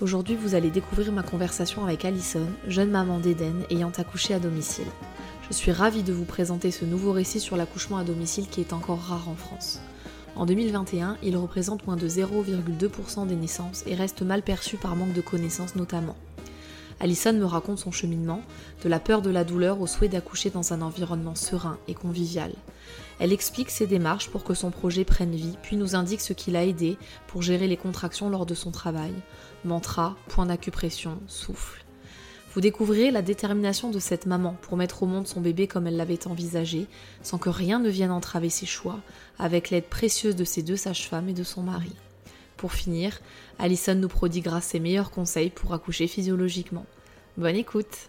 Aujourd'hui, vous allez découvrir ma conversation avec Alison, jeune maman d'Eden ayant accouché à domicile. Je suis ravie de vous présenter ce nouveau récit sur l'accouchement à domicile qui est encore rare en France. En 2021, il représente moins de 0,2% des naissances et reste mal perçu par manque de connaissances notamment. Alison me raconte son cheminement, de la peur de la douleur au souhait d'accoucher dans un environnement serein et convivial. Elle explique ses démarches pour que son projet prenne vie, puis nous indique ce qui l'a aidé pour gérer les contractions lors de son travail. Mantra, point d'acupression, souffle. Vous découvrirez la détermination de cette maman pour mettre au monde son bébé comme elle l'avait envisagé, sans que rien ne vienne entraver ses choix, avec l'aide précieuse de ses deux sages-femmes et de son mari. Pour finir, Alison nous prodiguera ses meilleurs conseils pour accoucher physiologiquement. Bonne écoute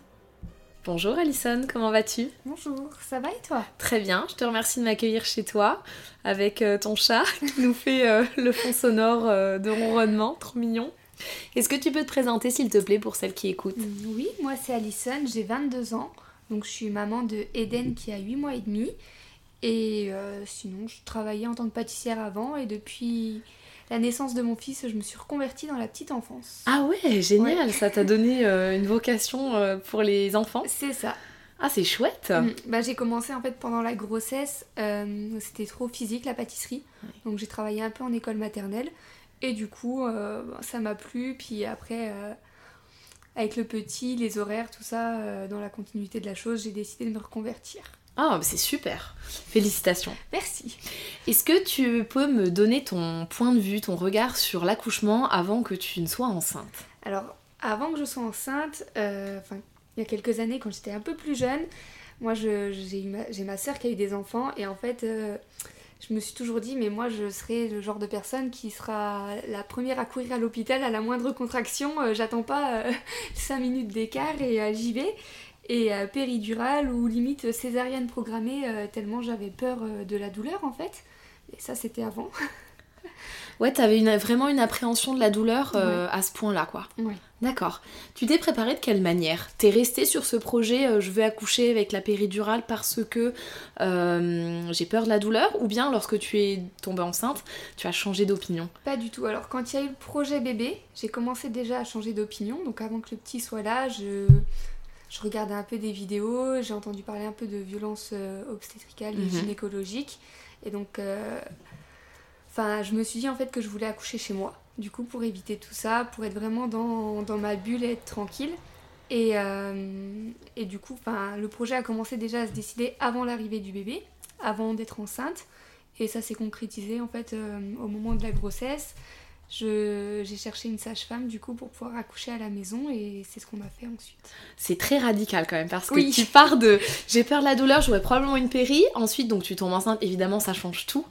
Bonjour Alison, comment vas-tu? Bonjour, ça va et toi? Très bien, je te remercie de m'accueillir chez toi avec euh, ton chat qui nous fait euh, le fond sonore euh, de ronronnement, trop mignon. Est-ce que tu peux te présenter s'il te plaît pour celles qui écoutent? Oui, moi c'est Alison, j'ai 22 ans, donc je suis maman de Eden qui a 8 mois et demi. Et sinon, je travaillais en tant que pâtissière avant et depuis la naissance de mon fils, je me suis reconvertie dans la petite enfance. Ah ouais, génial, ça t'a donné euh, une vocation euh, pour les enfants C'est ça. Ah, c'est chouette mm. bah, J'ai commencé en fait pendant la grossesse, euh, c'était trop physique la pâtisserie, donc j'ai travaillé un peu en école maternelle, et du coup ça m'a plu, puis après avec le petit, les horaires, tout ça, dans la continuité de la chose, j'ai décidé de me reconvertir. Ah, c'est super. Félicitations. Merci. Est-ce que tu peux me donner ton point de vue, ton regard sur l'accouchement avant que tu ne sois enceinte? Alors, avant que je sois enceinte, euh, il y a quelques années, quand j'étais un peu plus jeune, moi j'ai ma, ma soeur qui a eu des enfants et en fait, euh, je me suis toujours dit, mais moi je serai le genre de personne qui sera la première à courir à l'hôpital à la moindre contraction. Euh, j'attends pas 5 minutes d'écart et j'y vais et euh, péridurale ou limite césarienne programmée euh, tellement j'avais peur euh, de la douleur en fait. Et ça c'était avant. ouais, t'avais une, vraiment une appréhension de la douleur à ce point-là quoi. Ouais. D'accord. Tu t'es préparée de quelle manière? T'es restée sur ce projet je veux accoucher avec la péridurale parce que j'ai peur de la douleur ou bien lorsque tu es tombée enceinte, tu as changé d'opinion? Pas du tout. Alors quand il y a eu le projet bébé, j'ai commencé déjà à changer d'opinion. Donc avant que le petit soit là, je je regardais un peu des vidéos, j'ai entendu parler un peu de violences euh, obstétricales et mhm. gynécologiques. Et donc, euh, enfin, je me suis dit en fait que je voulais accoucher chez moi. Du coup, pour éviter tout ça, pour être vraiment dans, dans ma bulle et être tranquille. Et, euh, et du coup, le projet a commencé déjà à se décider avant l'arrivée du bébé, avant d'être enceinte. Et ça s'est concrétisé en fait au moment de la grossesse j'ai cherché une sage-femme du coup pour pouvoir accoucher à la maison et c'est ce qu'on a fait ensuite. C'est très radical quand même parce que tu pars de j'ai peur de la douleur, j'aurais probablement une péri, ensuite donc tu tombes enceinte, évidemment ça change tout,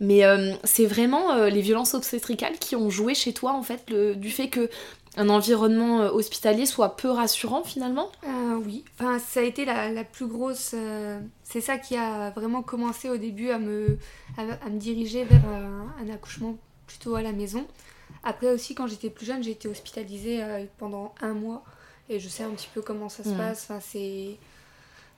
mais euh, c'est vraiment euh, les violences obstétricales qui ont joué chez toi en fait le, du fait que un environnement euh, hospitalier soit peu rassurant finalement? Oui, enfin ça a été la, plus grosse, c'est ça qui a vraiment commencé au début à me, à, me diriger vers un accouchement plutôt à la maison. Après aussi, quand j'étais plus jeune, j'ai été hospitalisée euh, pendant un mois et je sais un petit peu comment ça se mm. passe. Enfin, c'est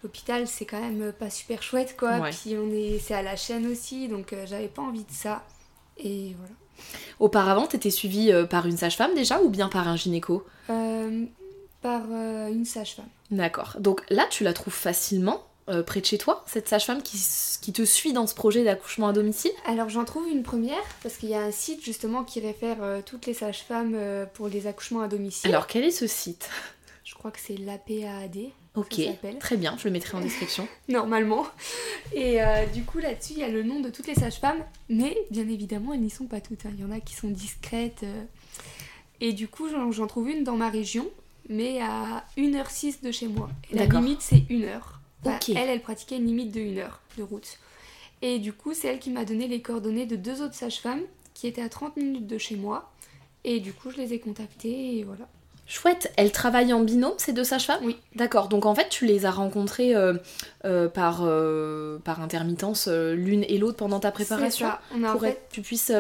l'hôpital, c'est quand même pas super chouette, quoi. Puis on est, c'est à la chaîne aussi, donc euh, j'avais pas envie de ça. Et voilà. Auparavant, t'étais suivie euh, par une sage-femme déjà ou bien par un gynéco? Par une sage-femme. D'accord. Donc là, tu la trouves facilement euh, près de chez toi, cette sage-femme qui, qui, te suit dans ce projet d'accouchement à domicile Alors j'en trouve une première, parce qu'il y a un site justement qui réfère euh, toutes les sages-femmes euh, pour les accouchements à domicile. Alors quel est ce site? Je crois que c'est l'APAAD. Ok, très bien, je le mettrai en description. Normalement. Et du coup, là-dessus, il y a le nom de toutes les sages-femmes, mais bien évidemment, elles n'y sont pas toutes. Hein. Il y en a qui sont discrètes. Et du coup, j'en trouve une dans ma région, mais à 1h06 de chez moi. Et la limite, c'est 1 heure. Elle, elle pratiquait une limite de 1 heure de route. Et du coup, c'est elle qui m'a donné les coordonnées de deux autres sages-femmes qui étaient à 30 minutes de chez moi. Et du coup, je les ai contactées et voilà. Chouette, elles travaillent en binôme ces deux sages-femmes? Oui. D'accord, donc en fait tu les as rencontrées euh, euh, par, euh, par intermittence l'une et l'autre pendant ta préparation? Ça. On a pour que tu puisses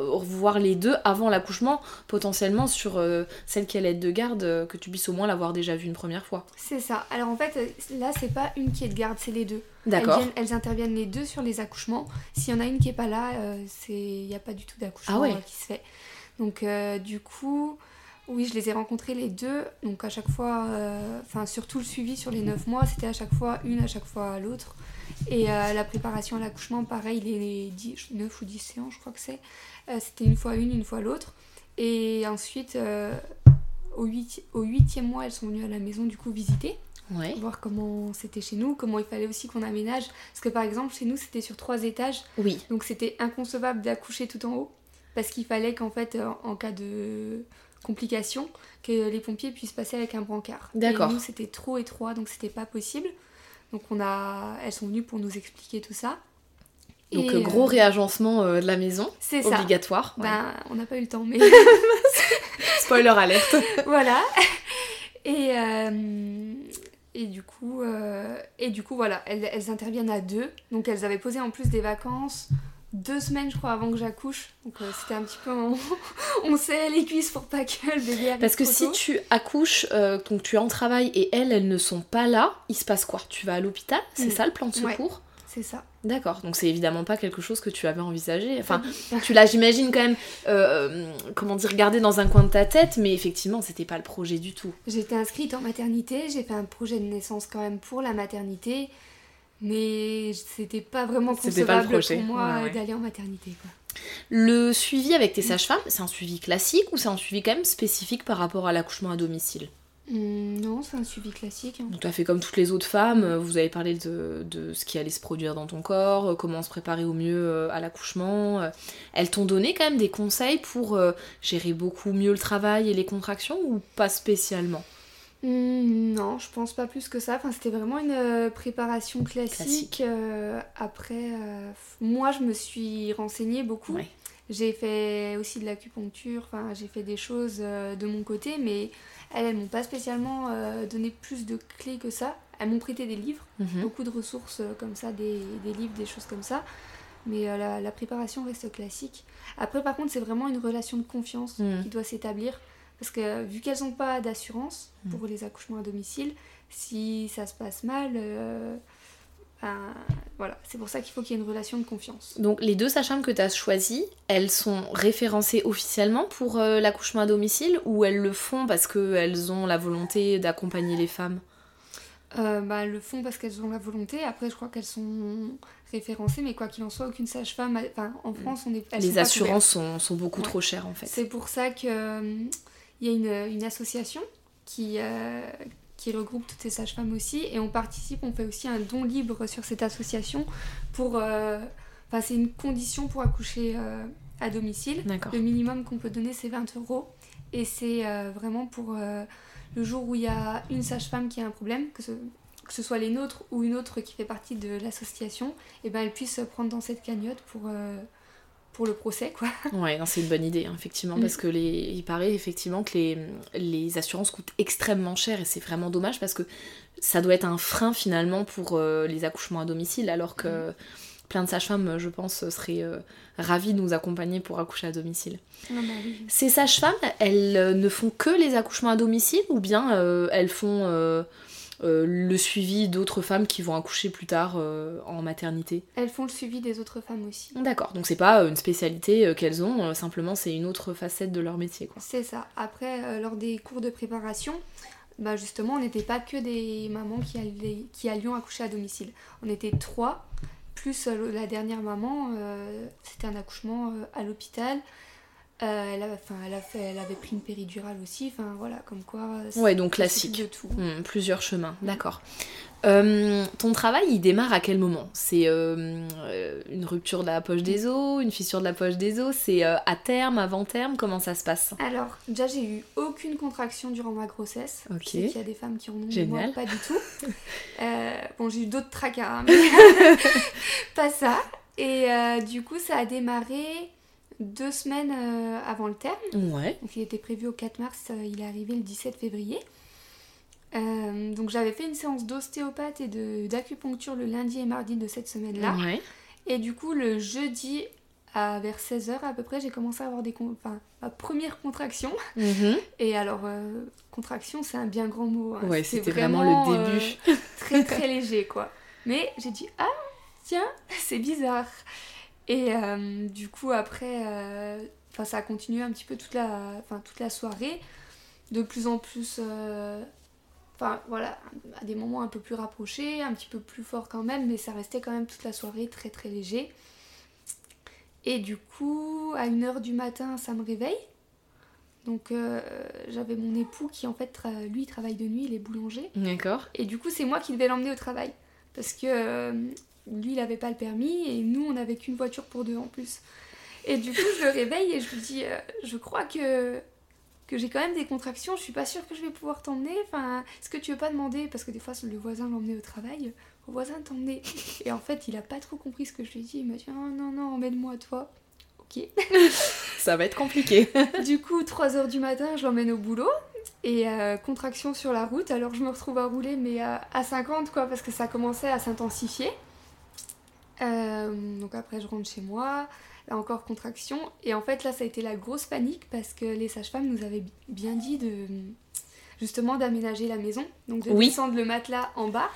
voir les deux avant l'accouchement, potentiellement sur celle qui est l'aide de garde, que tu puisses au moins l'avoir déjà vue une première fois. C'est ça, alors en fait là c'est pas une qui est de garde, c'est les deux. D'accord. Elles, interviennent les deux sur les accouchements. S'il y en a une qui est pas là, il n'y a pas du tout d'accouchement ah qui se fait. Donc du coup... Oui, je les ai rencontrés les deux. Donc à chaque fois, euh, enfin surtout le suivi sur les 9 mois, c'était à chaque fois une, à chaque fois l'autre. Et euh, la préparation à l'accouchement, pareil, les 10, 9 ou 10 séances, je crois que c'est. Euh, c'était une fois une, une fois l'autre. Et ensuite, au, 8, au 8e mois, elles sont venues à la maison du coup visiter. Voir comment c'était chez nous, comment il fallait aussi qu'on aménage. Parce que par exemple, chez nous, c'était sur trois étages. Oui. Donc c'était inconcevable d'accoucher tout en haut. Parce qu'il fallait qu'en fait, en cas de complications que les pompiers puissent passer avec un brancard. D'accord. Et nous, c'était trop étroit, donc c'était pas possible. Donc on a, elles sont venues pour nous expliquer tout ça. Donc euh, gros réagencement euh, de la maison, c'est obligatoire. Ben, on n'a pas eu le temps, mais spoiler alerte. voilà. Et euh, et du coup et du coup voilà, elles, elles, interviennent à deux. Donc elles avaient posé en plus des vacances deux semaines, je crois, avant que j'accouche. Donc euh, c'était un petit peu. On, sait les cuisses pour pas que le bébé arrive Parce que si tu accouches, euh, donc tu es en travail et elles, elles ne sont pas là, il se passe quoi? Tu vas à l'hôpital? C'est mm. ça le plan de secours? C'est ça. D'accord, donc c'est évidemment pas quelque chose que tu avais envisagé. Enfin, tu l'as, j'imagine, quand même, euh, comment dire, gardé dans un coin de ta tête, mais effectivement, c'était pas le projet du tout. J'étais inscrite en maternité, j'ai fait un projet de naissance quand même pour la maternité. Mais c'était pas vraiment concevable pour moi d'aller en maternité. Quoi. Le suivi avec tes sages-femmes, c'est un suivi classique ou c'est un suivi quand même spécifique par rapport à l'accouchement à domicile? Mmh, Non, c'est un suivi classique. Hein. Donc tu as fait comme toutes les autres femmes, euh, vous avez parlé de, ce qui allait se produire dans ton corps, euh, comment se préparer au mieux euh, à l'accouchement. Elles t'ont donné quand même des conseils pour gérer beaucoup mieux le travail et les contractions ou pas spécialement? Hmm, non, je pense pas plus que ça. Enfin, c'était vraiment une euh, préparation classique. Euh, après, euh, moi, je me suis renseignée beaucoup. J'ai fait aussi de l'acupuncture, enfin, j'ai fait des choses de mon côté, mais elles, elles m'ont pas spécialement donné plus de clés que ça. Elles m'ont prêté des livres, mhm. beaucoup de ressources comme ça, des, livres, des choses comme ça. Mais la, préparation reste classique. Après, par contre, c'est vraiment une relation de confiance mhm. qui doit s'établir. Parce que vu qu'elles n'ont pas d'assurance hmm. pour les accouchements à domicile, si ça se passe mal, euh, ben, voilà, c'est pour ça qu'il faut qu'il y ait une relation de confiance. Donc les deux sages-femmes que tu as choisies, elles sont référencées officiellement pour euh, l'accouchement à domicile ou elles le font parce qu'elles ont la volonté d'accompagner les femmes? Euh, bah, elles le font parce qu'elles ont la volonté. Après, je crois qu'elles sont référencées, mais quoi qu'il en soit, aucune sage-femme. Enfin, en hmm. France, on est. Les assurances sont, sont, beaucoup trop chères en fait. C'est pour ça que il y a une, une association qui, euh, qui regroupe toutes ces sages-femmes aussi et on participe, on fait aussi un don libre sur cette association pour... Euh, enfin, c'est une condition pour accoucher euh, à domicile. Le minimum qu'on peut donner, c'est 20 euros. Et c'est vraiment pour le jour où il y a une sage-femme qui a un problème, que ce, que ce soit les nôtres ou une autre qui fait partie de l'association, et ben elle puisse prendre dans cette cagnotte pour pour le procès, quoi. Ouais, c'est une bonne idée, hein, effectivement, parce mm. que les, il paraît effectivement que les, les assurances coûtent extrêmement cher et c'est vraiment dommage parce que ça doit être un frein finalement pour euh, les accouchements à domicile, alors que mm. plein de sages-femmes, je pense, seraient euh, ravies de nous accompagner pour accoucher à domicile. Ah bah Ces sages-femmes, elles euh, ne font que les accouchements à domicile ou bien elles font euh, le suivi d'autres femmes qui vont accoucher plus tard euh, en maternité Elles font le suivi des autres femmes aussi. D'accord, donc c'est pas une spécialité euh, qu'elles ont, simplement c'est une autre facette de leur métier. C'est ça. Après, lors des cours de préparation, bah justement, on n'était pas que des mamans qui, allaient, qui allions accoucher à domicile. On était trois, plus la dernière maman, c'était un accouchement à l'hôpital. Euh, elle, avait, elle, a fait, elle avait pris une péridurale aussi, enfin voilà, comme quoi. Ouais, donc classique. De tout. Hmm, plusieurs chemins, d'accord. Euh, ton travail, il démarre à quel moment? C'est euh, une rupture de la poche des os, une fissure de la poche des os? C'est à terme, avant terme? Comment ça se passe? Alors, déjà, j'ai eu aucune contraction durant ma grossesse. Ok. Il y a des femmes qui en ont, Génial. moi, pas du tout. bon, j'ai eu d'autres tracas, hein, mais pas ça. Et du coup, ça a démarré deux semaines euh, avant le terme. Ouais. Donc il était prévu au 4 mars, euh, il est arrivé le 17 février. Euh, donc j'avais fait une séance d'ostéopathe et d'acupuncture le lundi et mardi de cette semaine-là. Ouais. Et du coup le jeudi à vers 16h à peu près, j'ai commencé à avoir des enfin, ma première contraction. Mhm. Et alors contraction, c'est un bien grand mot. hein. Ouais, c'était vraiment, le début. très très léger quoi. Mais j'ai dit ah tiens, c'est bizarre. Et euh, du coup, après, euh, ça a continué un petit peu toute la, toute la soirée. De plus en plus, euh, enfin voilà, à des moments un peu plus rapprochés, un petit peu plus fort quand même, mais ça restait quand même toute la soirée très très léger. Et du coup, à 1h du matin, ça me réveille. Donc j'avais mon époux qui en fait, lui, il travaille de nuit, il est boulanger. D'accord. Et du coup, c'est moi qui devais l'emmener au travail. Parce que euh, lui, il n'avait pas le permis et nous, on n'avait qu'une voiture pour deux en plus. Et du coup, je le réveille et je lui dis euh, Je crois que, que j'ai quand même des contractions, je suis pas sûre que je vais pouvoir t'emmener. Enfin, est-ce que tu veux pas demander? Parce que des fois, le voisin l'emmenait au travail, au voisin t'emmener. Et en fait, il a pas trop compris ce que je lui ai dit. Il m'a dit Oh non, non, emmène-moi toi. Ok. Ça va être compliqué. du coup, 3h du matin, je l'emmène au boulot. Et euh, contraction sur la route, alors je me retrouve à rouler, mais à, à 50 quoi, parce que ça commençait à s'intensifier. Euh, donc après, je rentre chez moi, là encore contraction. Et en fait, là, ça a été la grosse panique parce que les sages-femmes nous avaient bien dit de justement d'aménager la maison, donc de Oui. descendre le matelas en bas.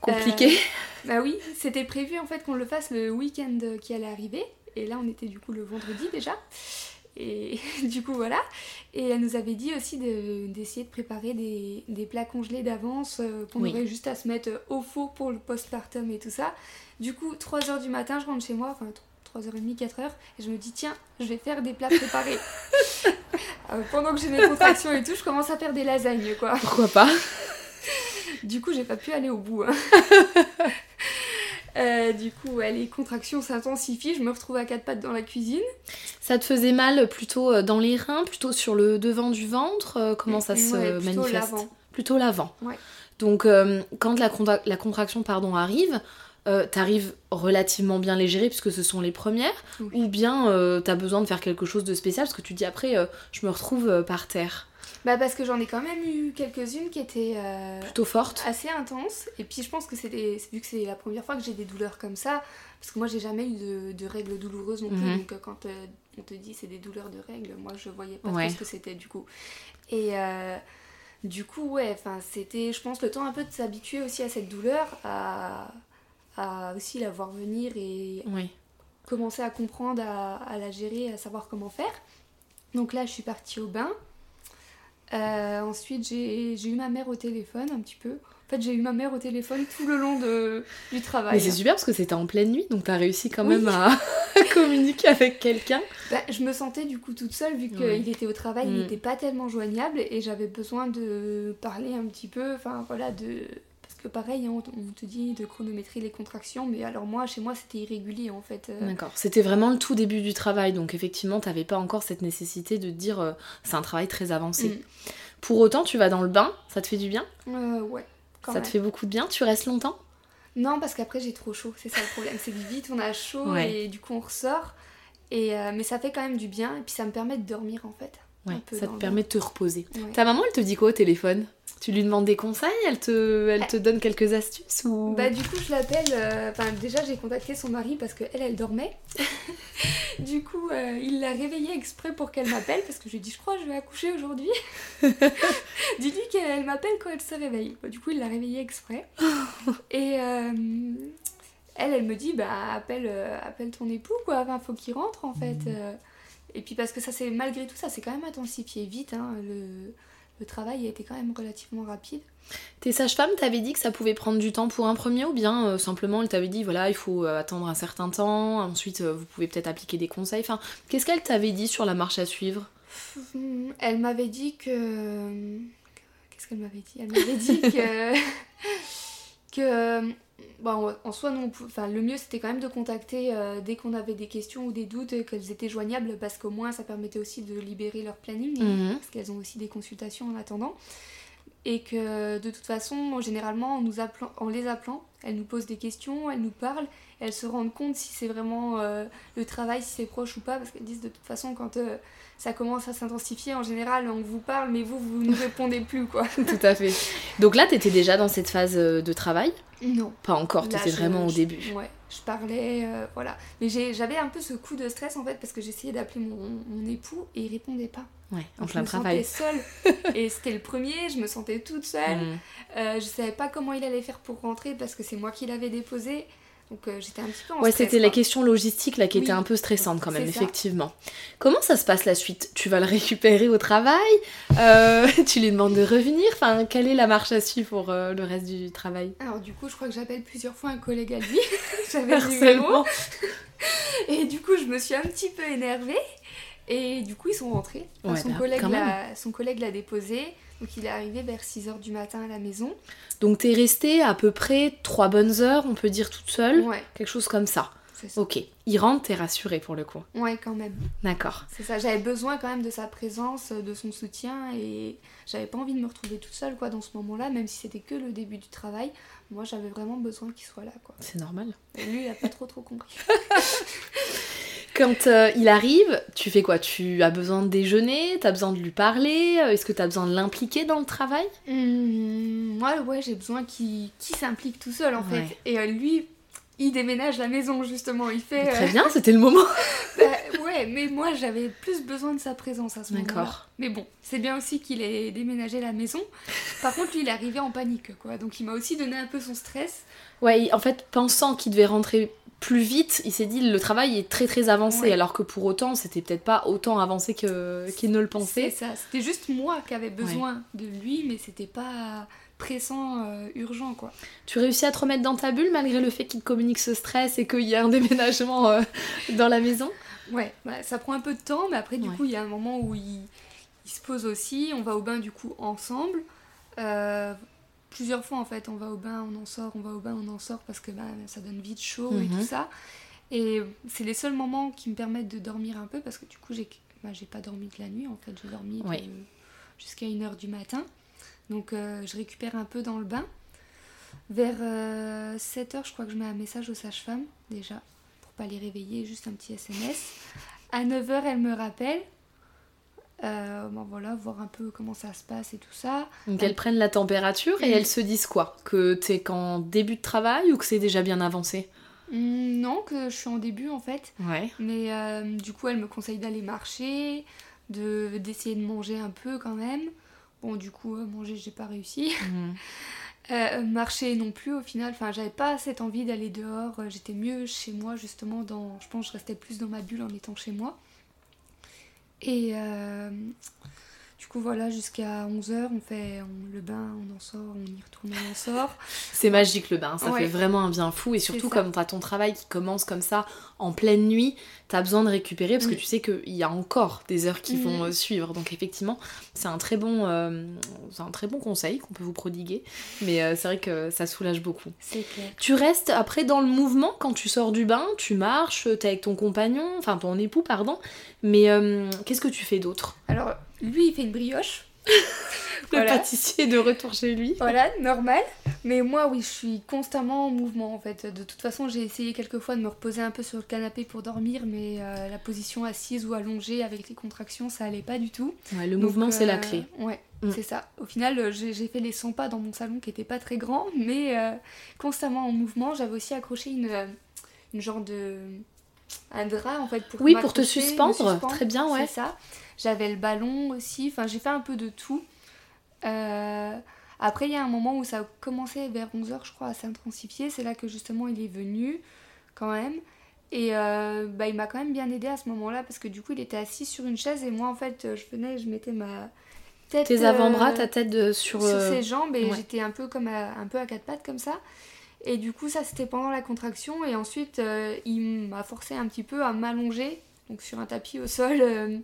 Compliqué. Bah oui, c'était prévu en fait qu'on le fasse le week-end qui allait arriver. Et là, on était du coup le vendredi déjà. Et du coup, voilà. Et elle nous avait dit aussi de- d'essayer de, préparer des, des plats congelés d'avance euh, qu'on Oui. aurait juste à se mettre au four pour le postpartum et tout ça. Du coup, 3h du matin, je rentre chez moi, enfin 3h30, 4h, et je me dis, tiens, je vais faire des plats préparés. Euh, pendant que j'ai mes contractions et tout, je commence à faire des lasagnes, quoi. Pourquoi pas? Du coup, j'ai pas pu aller au bout. hein. Euh, du coup, ouais, les contractions s'intensifient, je me retrouve à quatre pattes dans la cuisine. Ça te faisait mal plutôt euh, dans les reins, plutôt sur le devant du ventre euh, Comment ça se Ouais, plutôt manifeste? l'avant. Plutôt l'avant. Ouais. Donc euh, quand la, contra- la contraction pardon, arrive, euh, t'arrives relativement bien les gérer puisque ce sont les premières, Oui. ou bien euh, t'as besoin de faire quelque chose de spécial parce que tu dis après euh, je me retrouve euh, par terre. Bah parce que j'en ai quand même eu quelques-unes qui étaient euh, Plutôt forte. assez intenses. Et puis je pense que c'était vu que c'est la première fois que j'ai des douleurs comme ça, parce que moi j'ai jamais eu de, de règles douloureuses non plus. Mhm. Donc quand on te dit c'est des douleurs de règles, moi je voyais pas Ouais. trop ce que c'était du coup. Et du coup ouais, enfin c'était, je pense le temps un peu de s'habituer aussi à cette douleur, à, à aussi la voir venir et Oui. commencer à comprendre, à, à la gérer, à savoir comment faire. Donc là, je suis partie au bain. Euh, ensuite, j'ai eu ma mère au téléphone un petit peu. En fait, j'ai eu ma mère au téléphone tout le long de, du Mais travail. c'est super parce que c'était en pleine nuit donc t'as réussi quand Oui. même à communiquer avec quelqu'un. Bah, je me sentais du coup toute seule vu qu'il Ouais. était au travail, il Mm. n'était pas tellement joignable et j'avais besoin de parler un petit peu, enfin voilà, de... Que pareil, hein, on, te dit de chronométrer les contractions, mais alors moi, chez moi, c'était irrégulier en fait. Euh, D'accord. C'était vraiment le tout début du travail donc effectivement t'avais pas encore cette nécessité de te dire euh, c'est un travail très avancé. Mm. Pour autant tu vas dans le bain, ça te fait du bien? Euh, ouais, quand Ça même. te fait beaucoup de bien? Tu restes longtemps? Non, parce qu'après j'ai trop chaud, c'est ça le problème. C'est que vite on a chaud Ouais. et du coup on ressort. Et, euh, mais ça fait quand même du bien et puis ça me permet de dormir en fait. Ouais, ça te permet de te reposer. Ouais. Ta maman, elle te dit quoi au téléphone? Tu lui demandes des conseils Elle te, elle te donne quelques astuces ou? Bah du coup je l'appelle, euh, déjà j'ai contacté son mari parce qu'elle elle dormait. du coup euh, il l'a réveillée exprès pour qu'elle m'appelle parce que je lui ai dit je crois que je vais accoucher aujourd'hui. Dis-lui qu'elle m'appelle quand elle se réveille. Bah, du coup il l'a réveillée exprès. Et euh, elle elle me dit bah appelle, appelle ton époux quoi, enfin faut qu'il rentre en fait. euh. Et puis parce que ça c'est malgré tout ça c'est quand même intensifié vite hein, le, le travail a été quand même relativement rapide. Tes sages-femmes t'avaient dit que ça pouvait prendre du temps pour un premier ou bien euh, simplement elles t'avaient dit voilà il faut euh, attendre un certain temps, ensuite euh, vous pouvez peut-être appliquer des conseils. Enfin, qu'est-ce qu'elle t'avait dit sur la marche à suivre? Elle m'avait dit que. Qu'est-ce qu'elle m'avait dit? Elle m'avait dit que. que. Bon, en soi, non, enfin, le mieux c'était quand même de contacter dès qu'on avait des questions ou des doutes, qu'elles étaient joignables parce qu'au moins ça permettait aussi de libérer leur planning, Mhm. parce qu'elles ont aussi des consultations en attendant et que de toute façon, généralement, en, nous appelant, en les appelant, elles nous posent des questions, elles nous parlent, elles se rendent compte si c'est vraiment euh, le travail, si c'est proche ou pas, parce qu'elles disent de toute façon, quand euh, ça commence à s'intensifier, en général, on vous parle, mais vous, vous ne répondez plus, quoi. Tout à fait. Donc là, t'étais déjà dans cette phase euh, de travail? Non. Pas encore, t'étais je- vraiment au début. Ouais, je parlais, euh, voilà. Mais j'avais un peu ce coup de stress, en fait, parce que j'essayais d'appeler mon, mon époux, et il répondait pas. Ouais, en plein je me travail. sentais seule. et c'était le premier, je me sentais toute seule. Mhm. Euh, je savais pas comment il allait faire pour rentrer parce que c'est moi qui l'avais déposé. Donc euh, j'étais un petit peu en Ouais, c'était la question logistique là qui était un peu stressante quand même, ça. effectivement. Comment ça se passe la suite? Tu vas le récupérer au travail? Euh, Tu lui demandes de revenir? Enfin, quelle est la marche à suivre pour euh, le reste du travail? Alors du coup, je crois que j'appelle plusieurs fois un collègue à lui. J'avais le numéro. Et du coup, je me suis un petit peu énervée. Et du coup, ils sont rentrés. Enfin, Ouais, son, bah, collègue son collègue l'a déposé. Donc il est arrivé vers 6h du matin à la maison. Donc t'es restée à peu près trois bonnes heures, on peut dire toute seule Ouais, Quelque chose comme ça. ça. Ok. Il rentre, t'es rassurée pour le coup. Ouais, quand même. D'accord. C'est ça. J'avais besoin quand même de sa présence, de son soutien. Et j'avais pas envie de me retrouver toute seule quoi, dans ce moment-là, même si c'était que le début du travail. Moi, j'avais vraiment besoin qu'il soit là. Quoi. C'est normal. Et lui, il a pas trop trop compris. Quand euh, il arrive, tu fais quoi? Tu as besoin de déjeuner? T'as besoin de lui parler? Euh, Est-ce que t'as besoin de l'impliquer dans le travail? Hum, moi, ouais, j'ai besoin qu'il s'implique tout seul en Ouais. fait. Et euh, lui, il déménage la maison justement. Il fait. Très euh, bien, c'était le moment. bah, ouais, mais moi j'avais plus besoin de sa présence à ce moment-là. D'accord. Mais bon, c'est bien aussi qu'il ait déménagé la maison. Par contre, lui, il est arrivé en panique quoi. Donc il m'a aussi donné un peu son stress. Ouais, en fait, pensant qu'il devait rentrer plus vite, il s'est dit le travail est très très avancé, Ouais. alors que pour autant, c'était peut-être pas autant avancé que qu'il ne le C'est pensait. ça. C'était juste moi qui avais besoin de lui, mais c'était pas pressant, euh, urgent quoi. Tu réussis à te remettre dans ta bulle malgré le fait qu'il te communique ce stress et qu'il y a un déménagement euh, dans la maison? Ouais, bah, ça prend un peu de temps, mais après, du Ouais. coup, il y a un moment où il, il se pose aussi. On va au bain, du coup, ensemble. Euh, plusieurs fois, en fait, on va au bain, on en sort, on va au bain, on en sort, parce que bah, ça donne vite chaud et Mhm. tout ça. Et c'est les seuls moments qui me permettent de dormir un peu, parce que du coup, j'ai bah, pas dormi de la nuit, en fait, j'ai dormi Ouais. jusqu'à 1h du matin. Donc, euh, je récupère un peu dans le bain. Vers 7h, je crois que je mets un message aux sages-femmes, déjà pour pas les réveiller, juste un petit SMS. À 9h, elle me rappelle. Euh, bon voilà, voir un peu comment ça se passe et tout ça. Donc elles prennent la température et elles se disent quoi? Que t'es qu'en début de travail ou que c'est déjà bien avancé? Hum, non, que je suis en début en fait. Ouais. Mais euh, du coup, elle me conseille d'aller marcher, de d'essayer de manger un peu quand même. Bon, du coup, euh, manger, j'ai pas réussi. Euh, marcher non plus au final. Enfin, j'avais pas cette envie d'aller dehors. Euh, J'étais mieux chez moi justement. Dans, je pense que je restais plus dans ma bulle en étant chez moi. Et euh, coup, voilà, jusqu'à 11h, on fait on- le bain, on en sort, on y retourne, on en sort. C'est magique le bain, ça Ouais. fait vraiment un bien fou et surtout comme t'as ton travail qui commence comme ça en pleine nuit, t'as besoin de récupérer parce que Mm. tu sais qu'il y a encore des heures qui Mm. vont euh, suivre. Donc effectivement, c'est un très bon, euh, c'est un très bon conseil qu'on peut vous prodiguer, mais euh, c'est vrai que ça soulage beaucoup. C'est clair. Tu restes après dans le mouvement quand tu sors du bain, tu marches, t'es avec ton compagnon, enfin ton époux pardon, mais euh, qu'est-ce que tu fais d'autre? Alors, lui, il fait une brioche. Le Voilà. pâtissier de retour chez lui. Voilà, normal. Mais moi, oui, je suis constamment en mouvement en fait. De toute façon, j'ai essayé quelques fois de me reposer un peu sur le canapé pour dormir, mais euh, la position assise ou allongée avec les contractions, ça allait pas du tout. Ouais, le Donc, mouvement c'est la euh, clé. Ouais, Mm. c'est ça. Au final, euh, j'ai fait les 100 pas dans mon salon qui était pas très grand, mais euh, constamment en mouvement. J'avais aussi accroché une, une genre de. Un drap en fait pour Oui, pour te suspendre, très bien, ouais. C'est ça. J'avais le ballon aussi. Enfin, j'ai fait un peu de tout. Euh, Après, il y a un moment où ça a commencé vers 11h, je crois, à s'intensifier. C'est là que justement il est venu, quand même. Et euh, bah, il m'a quand même bien aidé à ce moment-là parce que du coup, il était assis sur une chaise et moi, en fait, je venais, je mettais ma, tête. Tes avant-bras, euh, ta tête de- sur. sur ses jambes et ouais. j'étais un peu comme à, un peu à quatre pattes comme ça. Et du coup, ça c'était pendant la contraction. Et ensuite, euh, il m'a forcé un petit peu à m'allonger donc sur un tapis au sol euh,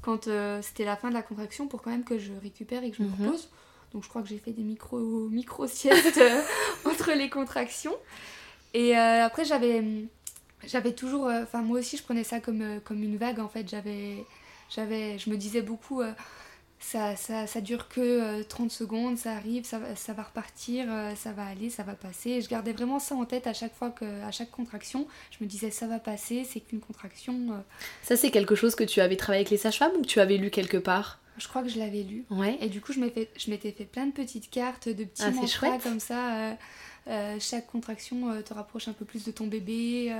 quand euh, c'était la fin de la contraction pour quand même que je récupère et que je me Mhm. repose. Donc je crois que j'ai fait des micro, micro siestes euh, entre les contractions. Et après, j'avais j'avais toujours. Enfin, moi aussi, je prenais ça comme, comme une vague en fait. J'avais. j'avais Je me disais beaucoup. Euh, ça, ça, ça dure que euh, 30 secondes, ça arrive, ça, va- ça va repartir, euh, ça va aller, ça va passer. Et je gardais vraiment ça en tête à chaque fois que, à chaque contraction. Je me disais ça va passer, c'est qu'une contraction. euh. Ça, c'est quelque chose que tu avais travaillé avec les sages-femmes ou que tu avais lu quelque part? Je crois que je l'avais lu. Ouais. Et du coup, je m'étais fait, fait plein de petites cartes, de petits Ah, mantras comme ça. euh, euh, chaque contraction euh, te rapproche un peu plus de ton bébé.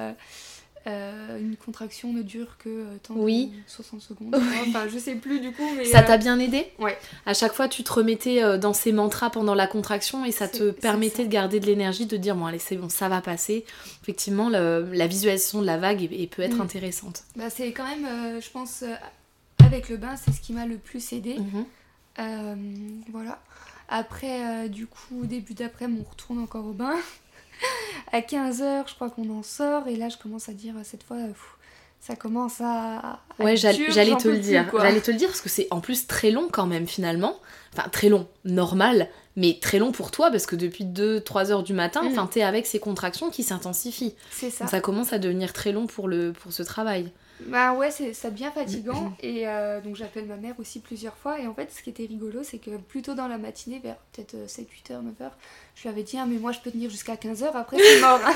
Euh, une contraction ne dure que euh, tant Oui. de 60 secondes. Enfin, je sais plus du coup, mais. Ça euh, t'a bien aidé? Ouais. À chaque fois, tu te remettais dans ces mantras pendant la contraction et ça te permettait ça. de garder de l'énergie, de dire bon allez c'est bon, ça va passer. Effectivement, le- la visualisation de la vague peut être Mm. intéressante. Bah, c'est quand même, euh, je pense, avec le bain, c'est ce qui m'a le plus aidé. Mhm. Euh, voilà. Après, du coup, début d'après, on retourne encore au bain. À 15h, je crois qu'on en sort. Et là, je commence à dire, cette fois, euh, pff, ça commence à. à Ouais, j'allais te le dire. J'allais te le dire parce que c'est en plus très long quand même finalement. Enfin, très long, normal, mais très long pour toi parce que depuis 2-3 heures du matin, enfin, t'es avec ces contractions qui s'intensifient. C'est ça. Donc ça commence à devenir très long pour, le, pour ce travail. Bah ouais, c'est ça devient fatigant. et euh, donc, j'appelle ma mère aussi plusieurs fois. Et en fait, ce qui était rigolo, c'est que plus tôt dans la matinée, vers peut-être 7-8h, 9h, je lui avais dit, ah, mais moi, je peux tenir jusqu'à 15h. Après, c'est mort. hein.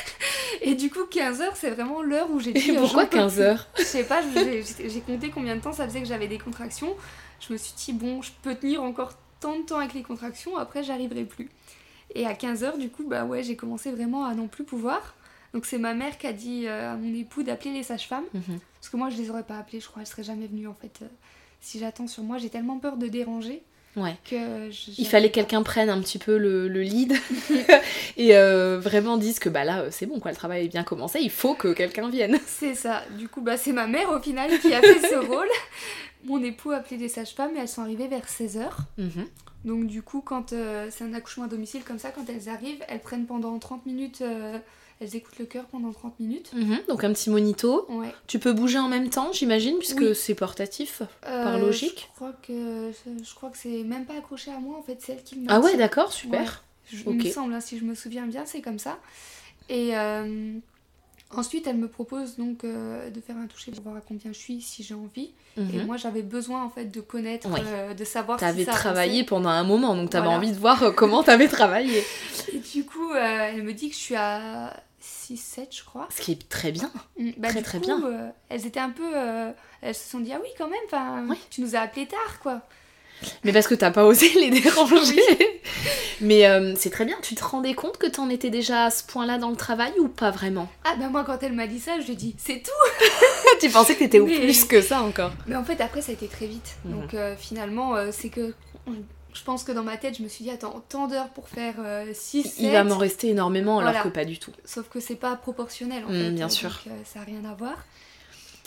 et du coup, 15h, c'est vraiment l'heure où j'ai dit. Et euh, pourquoi j'en peux 15 plus. heures? Je sais pas, j'ai j'ai compté combien de temps ça faisait que j'avais des contractions. Je me suis dit, bon, je peux tenir encore tant de temps avec les contractions, après j'arriverai plus. Et à 15h, du coup, bah ouais, j'ai commencé vraiment à non plus pouvoir. Donc c'est ma mère qui a dit euh, à mon époux d'appeler les sages-femmes. Mhm. Parce que moi, je les aurais pas appelées, je crois, elles seraient jamais venues en fait. Euh, Si j'attends sur moi, j'ai tellement peur de déranger Ouais. que. je- Il fallait que quelqu'un prenne un petit peu le, le lead et euh, vraiment dise que bah là c'est bon quoi, le travail est bien commencé, il faut que quelqu'un vienne. C'est ça. Du coup, bah, c'est ma mère au final qui a fait ce rôle. Mon époux a appelé des sages-femmes et elles sont arrivées vers 16h. Mhm. Donc du coup, quand euh, c'est un accouchement à domicile comme ça, quand elles arrivent, elles prennent pendant 30 minutes, euh, elles écoutent le cœur pendant 30 minutes. Mhm. Donc un petit monito. Ouais. Tu peux bouger en même temps, j'imagine, puisque Oui. c'est portatif. Euh, Par logique. Je crois que je crois que c'est même pas accroché à moi en fait, c'est elle qui me Ah ouais, d'accord, super. Je-. Il me semble, hein, si je me souviens bien, c'est comme ça. Et euh, ensuite, elle me propose donc euh, de faire un toucher pour voir à combien je suis, si j'ai envie. Et Mhm. moi, j'avais besoin en fait de connaître, Ouais. euh, de savoir T'avais si travaillé pendant un moment, donc t'avais Voilà. envie de voir euh, comment t'avais travaillé. Et du coup, euh, elle me dit que je suis à 6-7, je crois. Ce qui est très bien. Mm, Bah, Très, très coup, bien. euh, elles étaient un peu. euh, elles se sont dit, ah oui, quand même, Ouais. tu nous as appelé tard, quoi. Mais parce que t'as pas osé les déranger. Mais euh, c'est très bien. Tu te rendais compte que t'en étais déjà à ce point-là dans le travail ou pas vraiment? Ah, bah, moi, quand elle m'a dit ça, je lui ai dit, c'est tout. Tu pensais que t'étais au Mais- plus que ça encore. Mais en fait, après, ça a été très vite. Mhm. Donc, euh, finalement, euh, c'est que. Je pense que dans ma tête, je me suis dit, attends, tant d'heures pour faire 6, 7. Il va m'en rester énormément alors Voilà. que pas du tout. Sauf que c'est pas proportionnel, en Mm, fait. bien euh, sûr. Donc, euh, ça n'a rien à voir.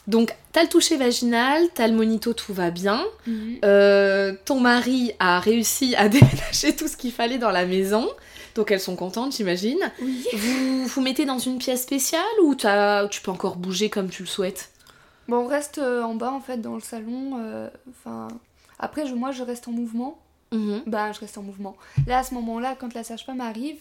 Donc t'as le toucher vaginal, t'as le monito, tout va bien. Mhm. Euh, ton mari a réussi à déménager tout ce qu'il fallait dans la maison. Donc elles sont contentes, j'imagine. Oui. Vous vous mettez dans une pièce spéciale ou t'as- tu peux encore bouger comme tu le souhaites? Bon, on reste euh, en bas, en fait, dans le salon. euh, Enfin. Après, je- moi, je reste en mouvement. Bah, je reste en mouvement. Là, à ce moment-là, quand la sage-femme arrive,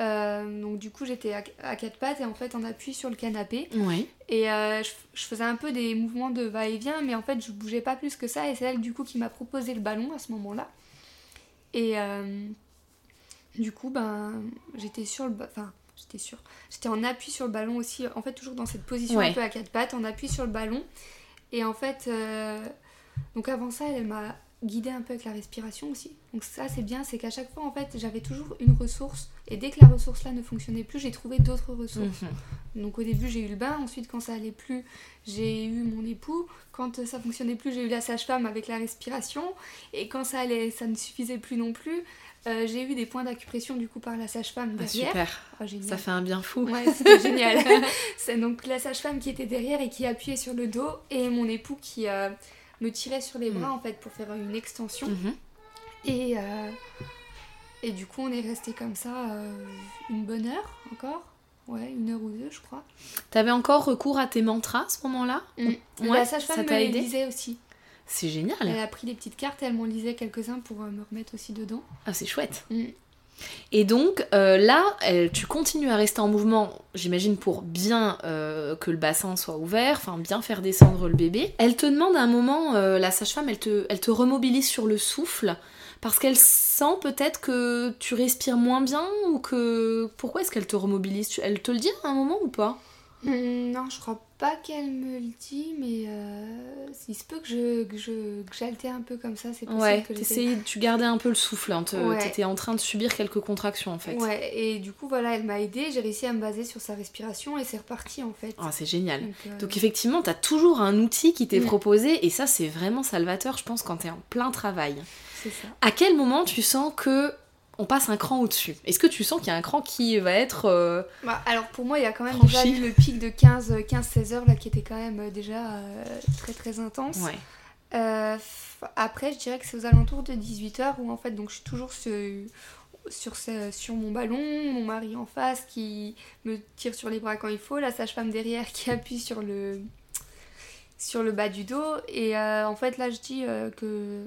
euh, donc du coup, j'étais à, à quatre pattes et en fait, on appuie sur le canapé. Oui. Et euh, je, je faisais un peu des mouvements de va-et-vient, mais en fait, je bougeais pas plus que ça. Et c'est elle, du coup, qui m'a proposé le ballon à ce moment-là. Et euh, du coup, ben, j'étais sur le. Enfin, j'étais sur. J'étais en appui sur le ballon aussi. En fait, toujours dans cette position Ouais. un peu à quatre pattes, en appui sur le ballon. Et en fait, donc avant ça, elle m'a guidée un peu avec la respiration aussi. Donc ça, c'est bien, c'est qu'à chaque fois, en fait, j'avais toujours une ressource. Et dès que la ressource là ne fonctionnait plus, j'ai trouvé d'autres ressources. Mhm. Donc au début j'ai eu le bain, ensuite quand ça allait plus j'ai eu mon époux, quand ça fonctionnait plus j'ai eu la sage-femme avec la respiration et quand ça allait ça ne suffisait plus non plus euh, j'ai eu des points d'acupression du coup par la sage-femme Ah, derrière. super. Ah, génial. Ça fait un bien fou. Ouais, c'était génial. C'est donc la sage-femme qui était derrière et qui appuyait sur le dos et mon époux qui euh, me tirait sur les bras en fait pour faire une extension. Mhm. Et, euh, et du coup, on est resté comme ça euh, une bonne heure encore. Ouais, une heure ou deux, je crois. T'avais encore recours à tes mantras à ce moment-là Mm. Ouais, la ça sage-femme me t'a les aidé lisait aussi. C'est génial. Elle a pris des petites cartes et elle m'en lisait quelques-uns pour euh, me remettre aussi dedans. Ah, c'est chouette. Et donc euh, là, tu continues à rester en mouvement, j'imagine pour bien euh, que le bassin soit ouvert, enfin bien faire descendre le bébé. Elle te demande à un moment, euh, la sage-femme, elle te, remobilise sur le souffle parce qu'elle sent peut-être que tu respires moins bien ou que... Pourquoi est-ce qu'elle te remobilise? Elle te le dit à un moment ou pas? Mm, Non, je crois pas qu'elle me le dit, mais euh, il se peut que je que je que j'altère un peu comme ça, c'est possible Ouais, que t'essayais- tu gardais un peu le souffle, hein, te- Ouais. t'étais en train de subir quelques contractions en fait. Ouais, et du coup, voilà, elle m'a aidée, j'ai réussi à me baser sur sa respiration et c'est reparti en fait. Ah, c'est génial. Donc, euh, Donc effectivement, tu as toujours un outil qui t'est Mm. proposé et ça c'est vraiment salvateur, je pense, quand tu es en plein travail. c'est ça. À quel moment tu sens que on passe un cran au-dessus Est-ce que tu sens qu'il y a un cran qui va être... euh, Bah, alors pour moi, il y a quand même Franchi. déjà eu le pic de 15-16 heures là qui était quand même euh, déjà euh, très très intense. Ouais. Euh, après, je dirais que c'est aux alentours de 18h où en fait, donc je suis toujours sur, sur, ce- sur mon ballon, mon mari en face qui me tire sur les bras quand il faut, la sage-femme derrière qui appuie sur le, sur le bas du dos. Et euh, en fait, là, je dis euh, que,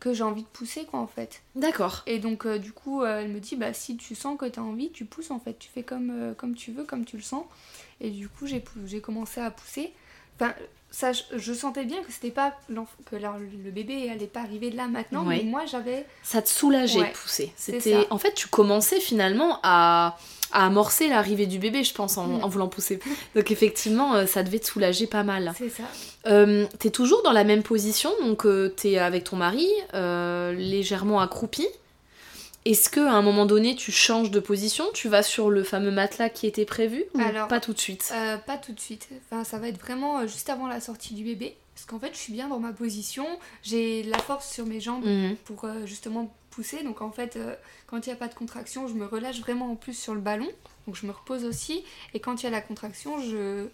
que j'ai envie de pousser quoi en fait. D'accord. Et donc, euh, du coup, euh, elle me dit, bah, si tu sens que tu as envie, tu pousses en fait. Tu fais comme, euh, comme tu veux, comme tu le sens. Et du coup, j'ai j'ai commencé à pousser. Enfin, ça, je, sentais bien que c'était pas que le bébé allait pas arriver là maintenant, Ouais. mais moi j'avais. Ça te soulageait Ouais, de pousser. C'était... En fait, tu commençais finalement à, à amorcer l'arrivée du bébé, je pense, en, Mm. en voulant pousser. Donc effectivement, euh, ça devait te soulager pas mal. C'est ça. Euh, t'es toujours dans la même position, donc euh, t'es avec ton mari, euh, légèrement accroupi. Est-ce que à un moment donné tu changes de position? Tu vas sur le fameux matelas qui était prévu ou Alors, pas tout de suite? Euh, pas tout de suite. Enfin, ça va être vraiment euh, juste avant la sortie du bébé. Parce qu'en fait, je suis bien dans ma position. J'ai la force sur mes jambes Mhm. pour euh, justement pousser. Donc en fait, euh, quand il n'y a pas de contraction, je me relâche vraiment en plus sur le ballon. Donc je me repose aussi. Et quand il y a la contraction, je,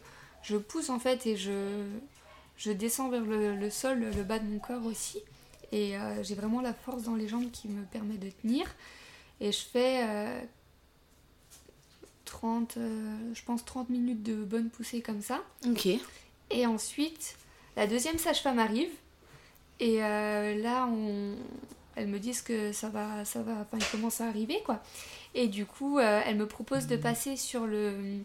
je pousse en fait et je, je descends vers le, le sol, le bas de mon corps aussi. Et euh, j'ai vraiment la force dans les jambes qui me permet de tenir. Et je fais euh, 30, euh, je pense 30 minutes de bonne poussée comme ça. Ok. Et ensuite, la deuxième sage-femme arrive. Et euh, là, on... elles me disent que ça va, ça va, enfin, il commence à arriver, quoi. Et du coup, euh, elle me propose de passer sur le,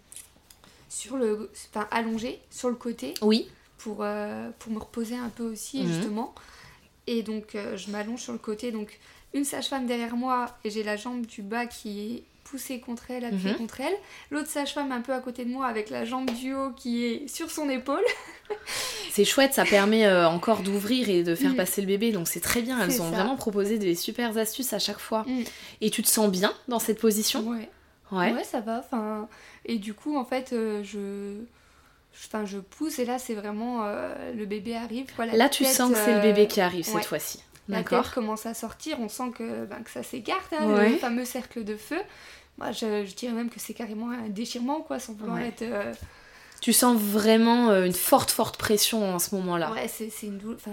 sur le, enfin, allongé sur le côté Oui. pour, euh, pour me reposer un peu aussi, Mhm. justement. Et donc, euh, je m'allonge sur le côté. Donc, une sage-femme derrière moi et j'ai la jambe du bas qui est poussée contre elle, appuyée Mhm. contre elle. L'autre sage-femme un peu à côté de moi avec la jambe du haut qui est sur son épaule. C'est chouette, ça permet euh, encore d'ouvrir et de faire Mm. passer le bébé, donc c'est très bien. Elles ont ça. vraiment proposé des super astuces à chaque fois. Mm. Et tu te sens bien dans cette position? Ouais. Ouais. Ouais, ça va. Enfin, et du coup, en fait, euh, je- enfin, je pousse et là, c'est vraiment euh, le bébé arrive. quoi, Là, tu sens que c'est le euh, bébé qui arrive cette ouais. fois-ci. La tête commence à sortir. On sent que, ben, que ça s'écarte, hein, Ouais. le fameux cercle de feu. Moi, je, je dirais même que c'est carrément un déchirement, quoi, sans vouloir Ouais. être. Tu sens vraiment euh, une forte, forte pression en ce moment-là. Ouais, c'est une, dou- enfin,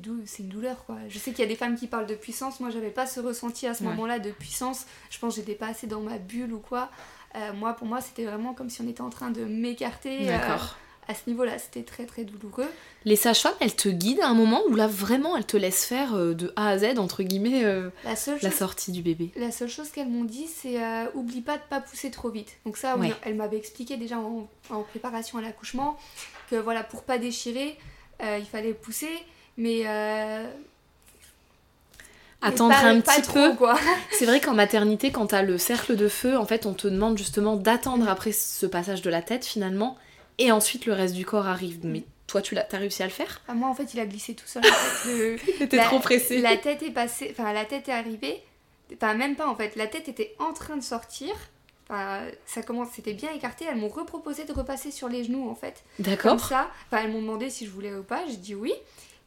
dou- une douleur, quoi. Je sais qu'il y a des femmes qui parlent de puissance. Moi, j'avais pas ce ressenti à ce Ouais. moment-là de puissance. Je pense que j'étais pas assez dans ma bulle ou quoi. Euh, moi, pour moi, c'était vraiment comme si on était en train de m'écarter. euh, D'accord. À ce niveau-là, c'était très très douloureux. Les sages-femmes, elles te guident à un moment où là, vraiment, elles te laissent faire euh, de A à Z, entre guillemets, euh, La seule la chose, sortie du bébé. la seule chose qu'elles m'ont dit, c'est euh, oublie pas de pas pousser trop vite. Donc ça, oui, Ouais. elle m'avait expliqué déjà en, en préparation à l'accouchement que voilà, pour pas déchirer, il fallait pousser, mais Attendre pas- un petit trop, peu. quoi. C'est vrai qu'en maternité, quand t'as le cercle de feu, en fait, on te demande justement d'attendre après ce passage de la tête finalement, et ensuite le reste du corps arrive. Mais toi, tu l'as, t'as réussi à le faire? Ah, moi, en fait, il a glissé tout seul. en fait. Le- T'étais La- trop pressée. La tête est passée, enfin la tête est arrivée, enfin même pas en fait, la tête était en train de sortir. Enfin, ça commence, c'était bien écarté. Elles m'ont reproposé de repasser sur les genoux en fait. Comme D'accord. ça, enfin elles m'ont demandé si je voulais ou pas. J'ai dit oui.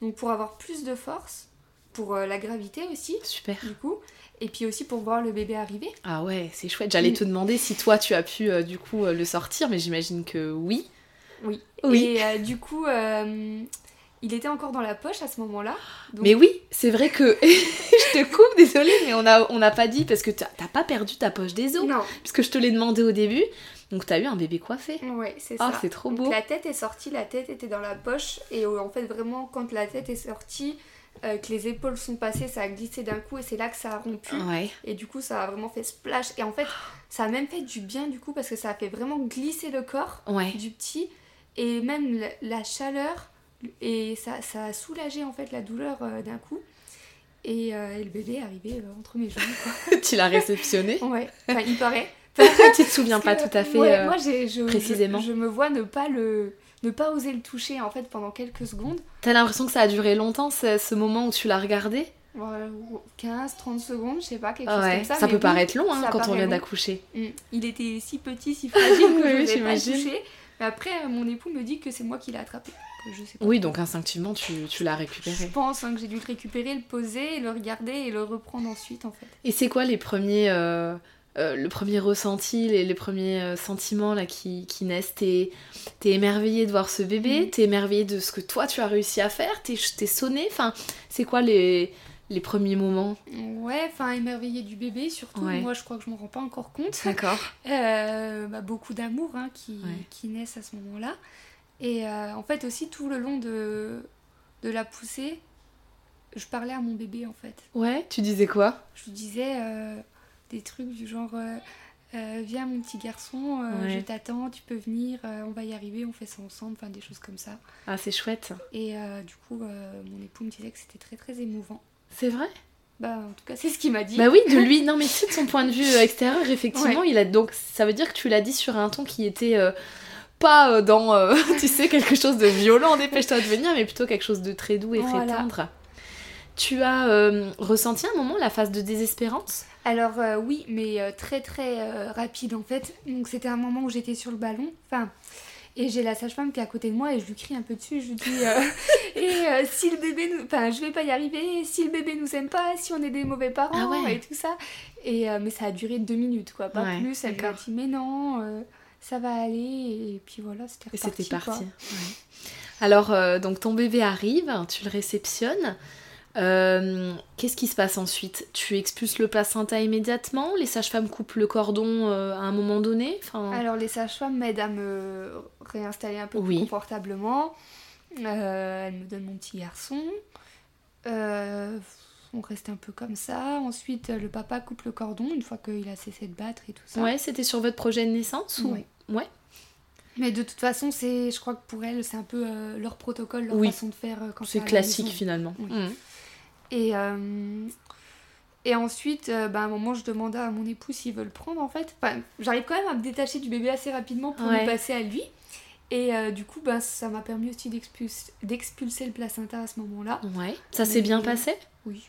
Donc pour avoir plus de force, pour euh, la gravité aussi, Super. du coup, et puis aussi pour voir le bébé arriver. Ah ouais, c'est chouette. J'allais Mm. te demander si toi, tu as pu euh, du coup euh, le sortir, mais j'imagine que oui. Oui. Oui. Et euh, du coup, euh, il était encore dans la poche à ce moment-là. donc- Mais oui, c'est vrai que je te coupe, désolée, mais on n'a on pas dit parce que t'as pas perdu ta poche des os, Non, puisque je te l'ai demandé au début. Donc t'as eu un bébé coiffé. ouais, c'est Ah, ça. c'est trop Donc, beau. la tête est sortie, la tête était dans la poche. Et euh, en fait, vraiment, quand la tête est sortie, euh, que les épaules sont passées, ça a glissé d'un coup et c'est là que ça a rompu. Ouais. Et du coup, ça a vraiment fait splash. Et en fait, ça a même fait du bien du coup parce que ça a fait vraiment glisser le corps Ouais. du petit et même la, la chaleur et ça, ça a soulagé en fait la douleur euh, d'un coup. Et, euh, et le bébé est arrivé entre mes jambes. Quoi. tu l'as réceptionné? Ouais, enfin, il paraît. tu te souviens pas tout à fait. ouais, euh, moi, j'ai- je, précisément. Je, je me vois ne pas le ne pas oser le toucher en fait pendant quelques secondes. T'as l'impression que ça a duré longtemps, ce, moment où tu l'as regardé? 15, 30 secondes, je sais pas, quelque Ah chose ouais. comme ça. Ça peut oui, paraître long hein, quand on vient d'accoucher. Mm. Il était si petit, si fragile que je ne vais pas toucher. Mais après, euh, mon époux me dit que c'est moi qui l'ai attrapé. Que je sais pas. Oui, donc instinctivement, tu, tu l'as Je récupéré. pense hein, que j'ai dû le récupérer, le poser, le regarder et le reprendre ensuite en fait. Et c'est quoi les premiers, euh, euh, le premier ressenti, les, les premiers euh, sentiments là qui, qui naissent? T'es t'es émerveillé de voir ce bébé? Mhm. T'es émerveillé de ce que toi tu as réussi à faire? T'es t'es sonné Enfin, c'est quoi les, les premiers moments Ouais, enfin émerveillé du bébé surtout. Ouais. Moi je crois que je m'en rends pas encore compte. D'accord. Euh, bah, beaucoup d'amour hein, qui, Ouais. qui naissent à ce moment-là. Et euh, en fait aussi tout le long de, de la poussée, je parlais à mon bébé en fait. Ouais, tu disais quoi? Je lui disais euh, des trucs du genre Viens mon petit garçon, Ouais. je t'attends, tu peux venir, on va y arriver, on fait ça ensemble, enfin des choses comme ça. Ah, c'est chouette. Et du coup, mon époux me disait que c'était très très émouvant. C'est vrai? Bah en tout cas c'est ce qu'il m'a dit. Bah oui, de lui, non mais si de son point de vue euh, extérieur, effectivement, il a donc ça veut dire que tu l'as dit sur un ton qui était euh, pas euh, dans, euh, tu sais, quelque chose de violent, dépêche-toi de venir, mais plutôt quelque chose de très doux et très tendre. Tu as ressenti un moment la phase de désespérance? Alors oui, mais très très rapide en fait. Donc c'était un moment où j'étais sur le ballon. Enfin, et j'ai la sage-femme qui est à côté de moi et je lui crie un peu dessus. Je lui dis euh, et euh, si le bébé, nous... enfin je vais pas y arriver. Si le bébé nous aime pas, si on est des mauvais parents Ah ouais. et tout ça. Et euh, mais ça a duré deux minutes quoi, pas Ouais, plus. Elle m'a dit mais non, euh, ça va aller. Et puis voilà, c'était Et reparti. c'était parti. ouais. Alors, donc ton bébé arrive, tu le réceptionnes. Euh, Qu'est-ce qui se passe ensuite? Tu expulses le placenta immédiatement? Les sages-femmes coupent le cordon euh, à un moment donné? Enfin... Alors les sages-femmes m'aident à me réinstaller un peu Oui. plus confortablement. Euh, elles me donnent mon petit garçon. Euh, on reste un peu comme ça. Ensuite, le papa coupe le cordon une fois qu'il a cessé de battre et tout ça. Ouais, c'était sur votre projet de naissance ou... Ouais. Ouais. Mais de toute façon, c'est, je crois que pour elles, c'est un peu euh, leur protocole, leur Oui. façon de faire euh, quand C'est classique finalement. Oui. Mm. Et, euh, et ensuite, euh, bah, à un moment, je demandais à mon époux s'il veut le prendre en fait. Enfin, j'arrive quand même à me détacher du bébé assez rapidement pour Ouais. passer à lui. Et euh, du coup, bah, ça m'a permis aussi d'expulser, le placenta à ce moment-là. Ouais. Ça s'est bien passé? Oui.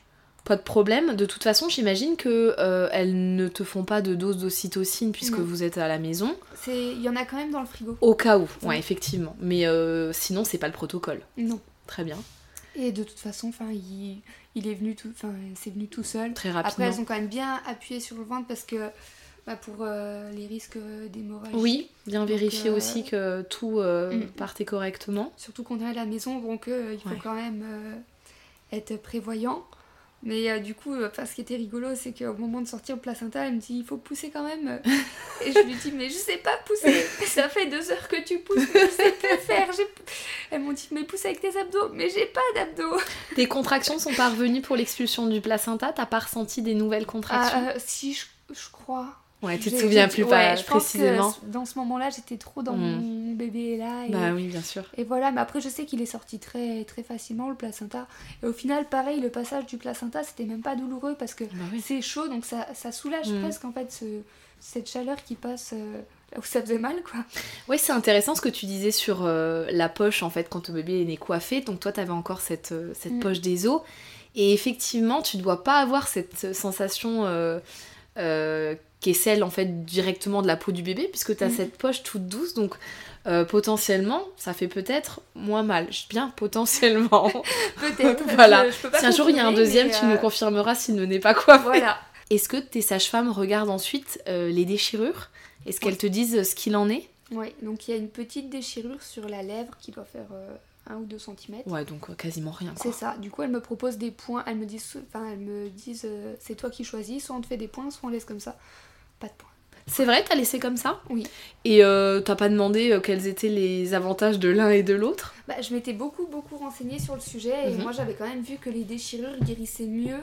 Pas de problème. De toute façon, j'imagine que euh, elles ne te font pas de dose d'ocytocine puisque Non. vous êtes à la maison. C'est, il y en a quand même dans le frigo. Au cas où, ouais, Ouais. effectivement. Mais euh, sinon, c'est pas le protocole. Non. Très bien. Et de toute façon, enfin, il, il est venu tout, enfin, c'est venu tout seul. Très Après, rapidement. elles ont quand même bien appuyé sur le ventre parce que bah, pour euh, les risques d'hémorragie. Oui, bien vérifier euh, aussi que tout euh, mm. partait correctement. Surtout qu'on est à la maison, donc euh, il faut Ouais. quand même euh, être prévoyant. Mais euh, du coup, euh, enfin, ce qui était rigolo, c'est qu'au moment de sortir le placenta, elle me dit il faut pousser quand même. Et je lui dis mais je sais pas pousser. Ça fait deux heures que tu pousses, mais je sais pas faire. Elles m'ont dit mais pousse avec tes abdos. Mais j'ai pas d'abdos. Tes contractions sont pas revenues pour l'expulsion du placenta? T'as pas ressenti des nouvelles contractions? Ah, euh, si je, je crois. Ouais, tu te souviens plus pas ouais, je pense précisément. que dans ce moment-là, j'étais trop dans Mm. mon bébé là. Et... Bah oui, bien sûr. Et voilà, mais après je sais qu'il est sorti très très facilement le placenta. Et au final, pareil, le passage du placenta, c'était même pas douloureux parce que Bah oui. c'est chaud, donc ça, ça soulage Mm. presque en fait ce, cette chaleur qui passe euh, là où ça faisait mal quoi. Ouais, c'est intéressant ce que tu disais sur euh, la poche en fait quand ton bébé est né coiffé. Donc toi, t'avais encore cette, euh, cette Mm. poche des os. Et effectivement, tu dois pas avoir cette sensation euh, qui est celle en fait directement de la peau du bébé puisque t'as Mm. cette poche toute douce. Donc euh, potentiellement, ça fait peut-être moins mal. Je bien potentiellement. Peut-être. Voilà. Je, je peux pas si un jour il y a un deuxième, tu euh, nous confirmeras s'il ne n'est pas coiffé. Voilà. Est-ce que tes sages-femmes regardent ensuite euh, les déchirures? Est-ce qu'elles te disent ce qu'il en est? Ouais, donc il y a une petite déchirure sur la lèvre qui doit faire euh, 1 ou 2 cm. Ouais, donc euh, quasiment rien. C'est ça. Du coup, elles me proposent des points. Elles me disent, enfin, elles me disent, euh, c'est toi qui choisis. Soit on te fait des points, soit on laisse comme ça. Pas de points. C'est vrai, t'as laissé comme ça? Oui. Et euh, t'as pas demandé euh, quels étaient les avantages de l'un et de l'autre? Bah, je m'étais beaucoup, beaucoup renseignée sur le sujet. Et Mhm. moi, j'avais quand même vu que les déchirures guérissaient mieux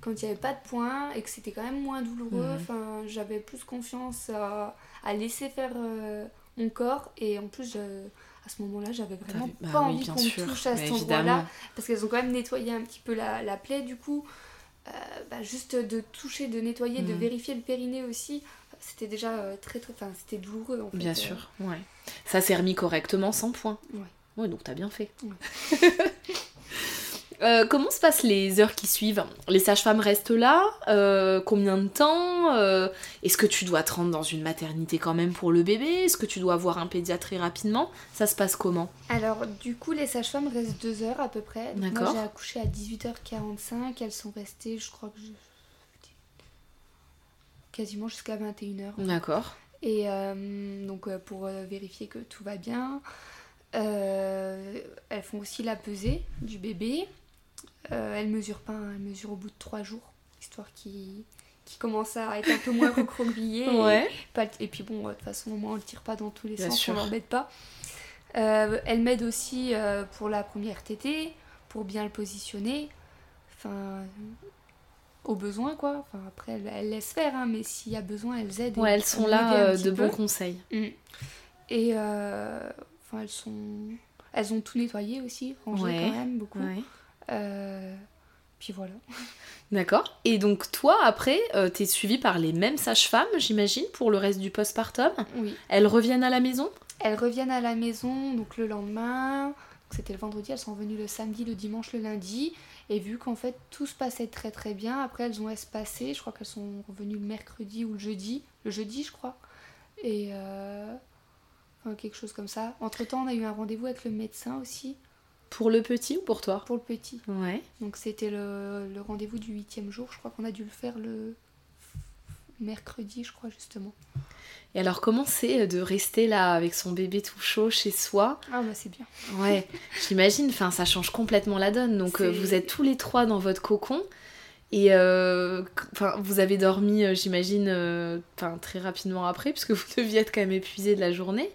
quand il n'y avait pas de points et que c'était quand même moins douloureux. Mhm. Enfin, j'avais plus confiance à, à laisser faire euh, mon corps. Et en plus, je- à ce moment-là, j'avais vraiment pas bah oui, envie qu'on touche à cet endroit-là. évidemment. Parce qu'elles ont quand même nettoyé un petit peu la, la plaie, du coup. Euh, bah, juste de toucher, de nettoyer, de Mhm. vérifier le périnée aussi, c'était déjà euh, très très. Enfin, c'était douloureux en fait. Bien euh. sûr, ouais. Ça s'est remis correctement sans points. Ouais. Ouais, donc t'as bien fait. Ouais. Euh, comment se passent les heures qui suivent? Les sages-femmes restent là Euh, Combien de temps Euh, Est-ce que tu dois te rendre dans une maternité quand même pour le bébé? Est-ce que tu dois voir un pédiatre très rapidement? Ça se passe comment? Alors, du coup, les sages-femmes restent deux heures à peu près. D'accord. Moi, j'ai accouché à 18h45. Elles sont restées, je crois que je... quasiment jusqu'à 21h. D'accord. Et donc, pour vérifier que tout va bien, euh, elles font aussi la pesée du bébé. Euh, elles mesurent pas, hein, elles mesurent au bout de trois jours, histoire qu'il qui commence à être un peu moins recroquevillé. et- Ouais. Et puis bon, euh, de toute façon, au moins on le tire pas dans tous les Bien sens, sûr. on l'embête pas. Euh, elle m'aide aussi euh, pour la première tétée, pour bien le positionner. Enfin, au besoin quoi. Enfin, après, elle, elle laisse faire, hein, mais s'il y a besoin, elles aident. Ouais, elles sont là de peu. bons conseils. Mm. Et enfin, elles sont. Elles ont tout nettoyé aussi, rangé Ouais. quand même, beaucoup. Ouais. Euh, Puis voilà. D'accord. Et donc toi, après, euh, t'es suivie par les mêmes sages-femmes, j'imagine, pour le reste du postpartum. Oui. Elles reviennent à la maison? Elles reviennent à la maison donc le lendemain. C'était le vendredi, elles sont venues le samedi, le dimanche, le lundi. Et vu qu'en fait tout se passait très très bien, après elles ont espacé. Je crois qu'elles sont revenues le mercredi ou le jeudi. Le jeudi, je crois. Et euh, enfin, quelque chose comme ça. Entre temps, on a eu un rendez-vous avec le médecin aussi Pour le petit ou pour toi pour le petit. Ouais. Donc c'était le, le rendez-vous du huitième jour. Je crois qu'on a dû le faire le mercredi, je crois justement. Et alors, comment c'est de rester là avec son bébé tout chaud chez soi? Ah bah c'est bien. Ouais, j'imagine, enfin, ça change complètement la donne. Donc, euh, vous êtes tous les trois dans votre cocon. Et euh, vous avez dormi, euh, j'imagine, euh, très rapidement après, puisque vous deviez être quand même épuisé de la journée.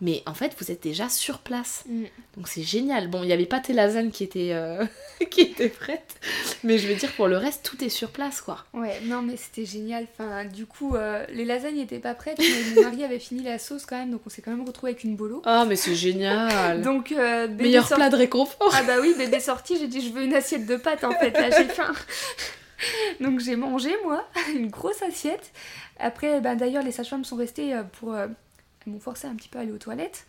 Mais en fait, vous êtes déjà sur place. Mm. Donc c'est génial. Bon, il n'y avait pas tes lasagnes qui étaient, euh, qui étaient prêtes. Mais je veux dire, pour le reste, tout est sur place, quoi. Ouais, non mais c'était génial. Enfin, du coup, euh, les lasagnes n'étaient pas prêtes, mais mon mari avait fini la sauce quand même, donc on s'est quand même retrouvé avec une bolo. Ah, mais c'est génial. Donc, euh, Meilleur sorti- plat de réconfort. Ah bah oui, bébé sorti, j'ai dit je veux une assiette de pâtes en fait, là j'ai faim. Donc j'ai mangé moi, une grosse assiette. Après, ben, d'ailleurs les sages-femmes sont restées euh, pour... m'ont forcé un petit peu à aller aux toilettes,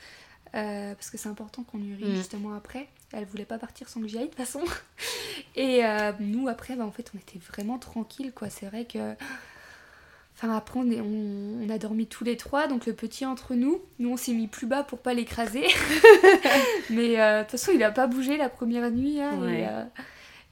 euh, parce que c'est important qu'on urine Mm. justement après. Elles voulaient pas partir sans que j'y aille de toute façon. Et euh, nous après, ben, en fait on était vraiment tranquilles quoi. C'est vrai que... Enfin après on, est- on, on a dormi tous les trois, donc le petit entre nous, nous on s'est mis plus bas pour pas l'écraser. Mais euh, de toute façon il a pas bougé la première nuit. hein, Ouais. et,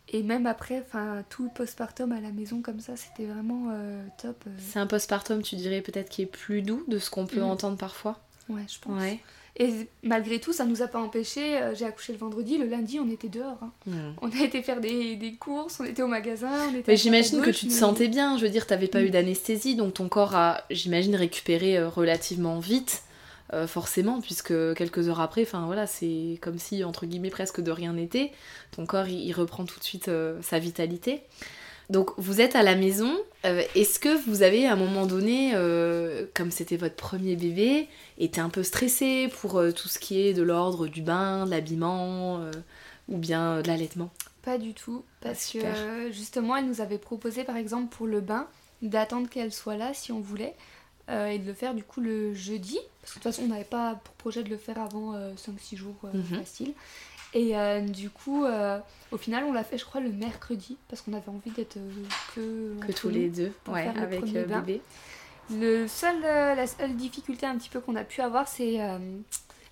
et même après, enfin tout le postpartum à la maison comme ça, c'était vraiment euh, top. euh. C'est un postpartum, tu dirais, peut-être qui est plus doux de ce qu'on peut Mm. entendre parfois. Ouais, je pense. Ouais. Et malgré tout, ça nous a pas empêché. euh, J'ai accouché le vendredi, le lundi on était dehors. hein. Mm. On a été faire des, des courses, on était au magasin, on était. j'imagine que tu te mais- sentais bien. Je veux dire, t'avais pas Mm. eu d'anesthésie, donc ton corps a, j'imagine, récupéré relativement vite, euh, forcément, puisque quelques heures après, enfin voilà, c'est comme si entre guillemets presque de rien n'était. Ton corps, il, il reprend tout de suite euh, sa vitalité. Donc vous êtes à la maison. euh, Est-ce que vous avez à un moment donné, euh, comme c'était votre premier bébé, été un peu stressé pour euh, tout ce qui est de l'ordre du bain, de l'habillement, ou bien de l'allaitement? Pas du tout, parce Ah, que justement, elle nous avait proposé par exemple pour le bain d'attendre qu'elle soit là si on voulait euh, et de le faire du coup le jeudi, parce que de toute façon on n'avait pas pour projet de le faire avant 5-6 jours euh, Mhm. facile. Et du coup, au final, on l'a fait je crois le mercredi, parce qu'on avait envie d'être que, Que tous les deux, ouais, le avec bain. bébé. Le seul, la seule difficulté un petit peu qu'on a pu avoir, c'est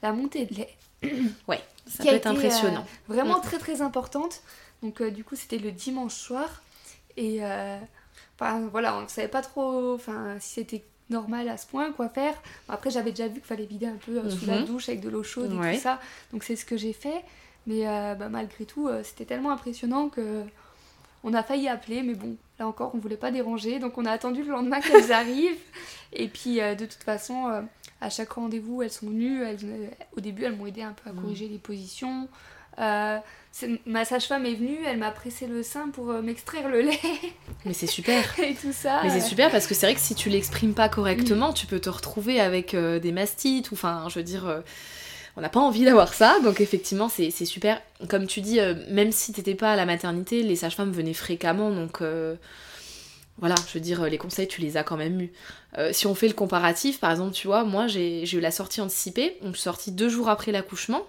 la montée de lait. Ouais, ça peut être été, impressionnant. euh, vraiment Mm. très très importante. Donc euh, du coup c'était le dimanche soir et euh, voilà on ne savait pas trop enfin si c'était normal à ce point, quoi faire. Après, j'avais déjà vu qu'il fallait vider un peu sous la Mhm. douche avec de l'eau chaude et tout ça. Donc c'est ce que j'ai fait. Mais euh, bah, malgré tout, euh, c'était tellement impressionnant que on a failli appeler. Mais bon, là encore, on voulait pas déranger. Donc on a attendu le lendemain qu'elles arrivent. Et puis euh, de toute façon, euh, à chaque rendez-vous, elles sont venues. Elles, euh, au début, elles m'ont aidé un peu à Mhm. corriger les positions. Euh, ma sage-femme est venue, elle m'a pressé le sein pour euh, m'extraire le lait Mais c'est super. et tout ça. Mais c'est super parce que c'est vrai que si tu l'exprimes pas correctement, Mm. tu peux te retrouver avec euh, des mastites ou enfin, je veux dire, on n'a pas envie d'avoir ça. Donc effectivement, c'est super. Comme tu dis, même si t'étais pas à la maternité, les sages-femmes venaient fréquemment, donc voilà, je veux dire, les conseils, tu les as quand même eus. Euh, si on fait le comparatif, par exemple, tu vois, moi j'ai j'ai eu la sortie anticipée, donc je suis sortie deux jours après l'accouchement.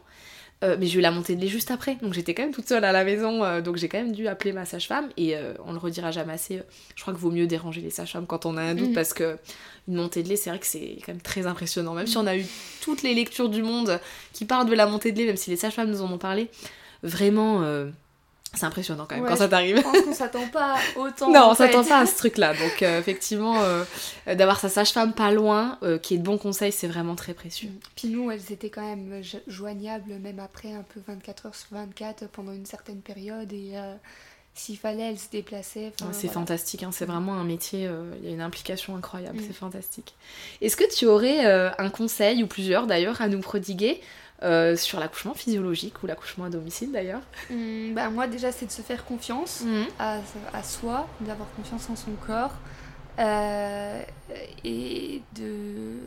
Euh, mais j'ai eu la montée de lait juste après, donc j'étais quand même toute seule à la maison, euh, donc j'ai quand même dû appeler ma sage-femme, et euh, on le redira jamais assez, je crois qu'il vaut mieux déranger les sages-femmes quand on a un doute, Mhm. parce que une montée de lait, c'est vrai que c'est quand même très impressionnant, même si on a eu toutes les lectures du monde qui parlent de la montée de lait, même si les sages-femmes nous en ont parlé, vraiment, c'est impressionnant quand même Ouais, quand ça t'arrive. Je pense qu'on s'attend pas autant. Non, on s'attend pas à ce truc-là. Donc, euh, effectivement, euh, d'avoir sa sage-femme pas loin, euh, qui ait de bons conseils, c'est vraiment très précieux. Puis nous, elles étaient quand même jo- joignables, même après un peu 24 heures sur 24 pendant une certaine période. Et s'il fallait, elles se déplaçaient. enfin, Ouais, c'est voilà. fantastique, hein, c'est vraiment un métier, euh, il y a une implication incroyable, Mm. c'est fantastique. Est-ce que tu aurais euh, un conseil, ou plusieurs d'ailleurs, à nous prodiguer euh, sur l'accouchement physiologique ou l'accouchement à domicile d'ailleurs bah, moi, déjà, c'est de se faire confiance à, à soi, d'avoir confiance en son corps euh, et de,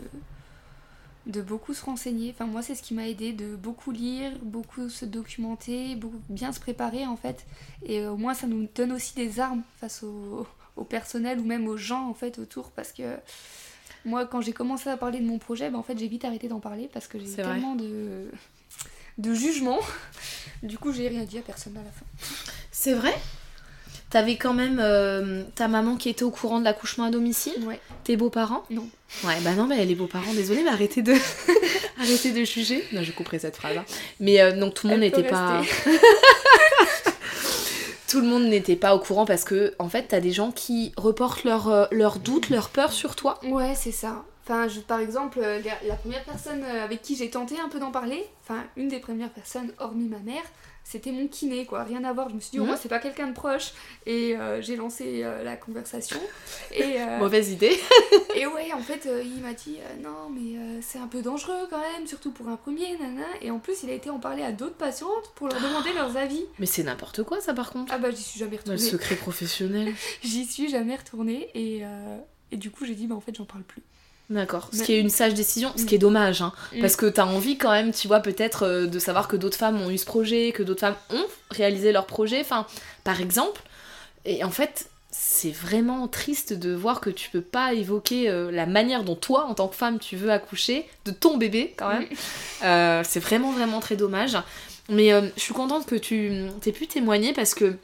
de beaucoup se renseigner. Enfin, moi, c'est ce qui m'a aidé de beaucoup lire, beaucoup se documenter, beaucoup bien se préparer en fait. Et au moins, ça nous donne aussi des armes face au, au personnel ou même aux gens en fait autour parce que. Moi, quand j'ai commencé à parler de mon projet, bah, en fait, j'ai vite arrêté d'en parler parce que j'ai eu vrai. tellement de, de jugement. Du coup, j'ai rien dit à personne à la fin. C'est vrai? T'avais quand même euh, ta maman qui était au courant de l'accouchement à domicile? Ouais. Tes beaux-parents? Non. Ouais, bah non, mais les beaux-parents, désolé, mais arrêtez de, arrêtez de juger. Non, je couperai cette phrase. hein. Mais euh, donc tout le monde n'était pas. tout le monde n'était pas au courant parce que, en fait, t'as des gens qui reportent leurs euh, leurs doutes, leurs peurs sur toi. Ouais, c'est ça. Enfin, je, par exemple, euh, la, la première personne euh, avec qui j'ai tenté un peu d'en parler, enfin, une des premières personnes, hormis ma mère, c'était mon kiné, quoi. Rien à voir. Je me suis dit, au Mhm. moins, c'est pas quelqu'un de proche. Et euh, j'ai lancé euh, la conversation. Et, euh, Mauvaise idée. et ouais, en fait, il m'a dit, non, mais c'est un peu dangereux quand même, surtout pour un premier, nana. Et en plus, il a été en parler à d'autres patientes pour leur demander leurs avis. Mais c'est n'importe quoi, ça, par contre. Ah bah, j'y suis jamais Le retournée. secret professionnel. J'y suis jamais retournée. Et, et du coup, j'ai dit, bah, en fait, j'en parle plus. D'accord. Ce qui est une sage décision, ce Mm. qui est dommage, hein. Mm. Parce que t'as envie quand même, tu vois, peut-être euh, de savoir que d'autres femmes ont eu ce projet, que d'autres femmes ont réalisé leur projet, enfin, par exemple. Et en fait, c'est vraiment triste de voir que tu peux pas évoquer euh, la manière dont toi, en tant que femme, tu veux accoucher de ton bébé, quand même. Euh, c'est vraiment, vraiment très dommage. Mais je suis contente que tu aies pu témoigner parce que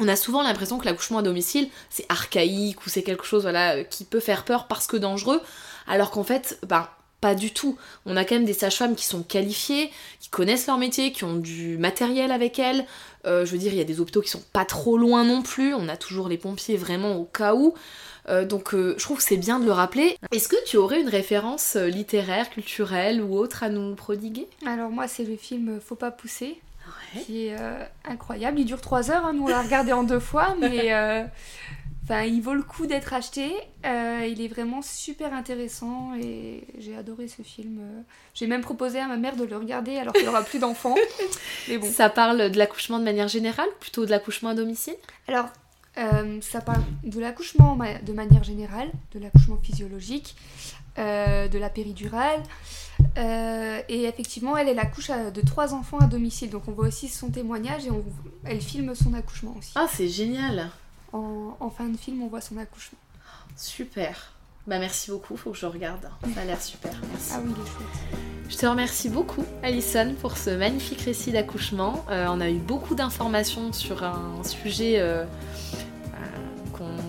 on a souvent l'impression que l'accouchement à domicile, c'est archaïque ou c'est quelque chose voilà, qui peut faire peur parce que dangereux, alors qu'en fait, ben, pas du tout. On a quand même des sages-femmes qui sont qualifiées, qui connaissent leur métier, qui ont du matériel avec elles. Euh, je veux dire, il y a des hôpitaux qui sont pas trop loin non plus. On a toujours les pompiers vraiment au cas où. Euh, donc euh, je trouve que c'est bien de le rappeler. Est-ce que tu aurais une référence littéraire, culturelle ou autre à nous prodiguer? Alors, moi, c'est le film Faut pas pousser. Ouais. qui est euh, incroyable. Il dure 3 heures, hein, nous on l'a regardé en deux fois, mais euh, enfin, il vaut le coup d'être acheté. Euh, il est vraiment super intéressant et j'ai adoré ce film. J'ai même proposé à ma mère de le regarder alors qu'elle aura plus d'enfants. Mais bon. Ça parle de l'accouchement de manière générale, plutôt de l'accouchement à domicile? Alors, euh, ça parle de l'accouchement de manière générale, de l'accouchement physiologique, euh, de la péridurale. Et effectivement, elle, elle accouche de trois enfants à domicile. Donc on voit aussi son témoignage et on, elle filme son accouchement aussi. Ah, c'est génial En, en fin de film, on voit son accouchement. Super Bah merci beaucoup, faut que je regarde. Ça a l'air super, merci. Ah oui, il est chouette. Je te remercie beaucoup, Alison, pour ce magnifique récit d'accouchement. Euh, on a eu beaucoup d'informations sur un sujet euh,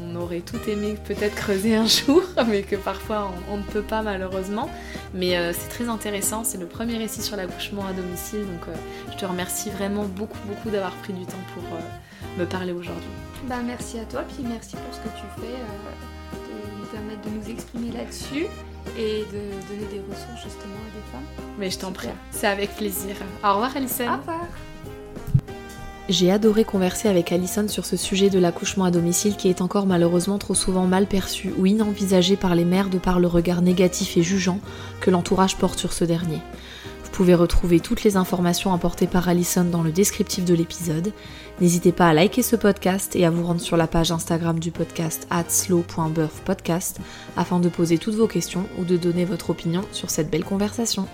qu'on aurait tout aimé peut-être creuser un jour, mais que parfois on, on ne peut pas malheureusement. Mais euh, c'est très intéressant, c'est le premier récit sur l'accouchement à domicile, donc euh, je te remercie vraiment beaucoup, beaucoup d'avoir pris du temps pour euh, me parler aujourd'hui. Bah, merci à toi, puis merci pour ce que tu fais, de nous permettre de nous exprimer là-dessus et de donner des ressources justement à des femmes. Mais je t'en prie, c'est avec plaisir. Au revoir Alison. Au revoir. J'ai adoré converser avec Alison sur ce sujet de l'accouchement à domicile qui est encore malheureusement trop souvent mal perçu ou inenvisagé par les mères de par le regard négatif et jugeant que l'entourage porte sur ce dernier. Vous pouvez retrouver toutes les informations apportées par Alison dans le descriptif de l'épisode. N'hésitez pas à liker ce podcast et à vous rendre sur la page Instagram du podcast slow.birthpodcast afin de poser toutes vos questions ou de donner votre opinion sur cette belle conversation.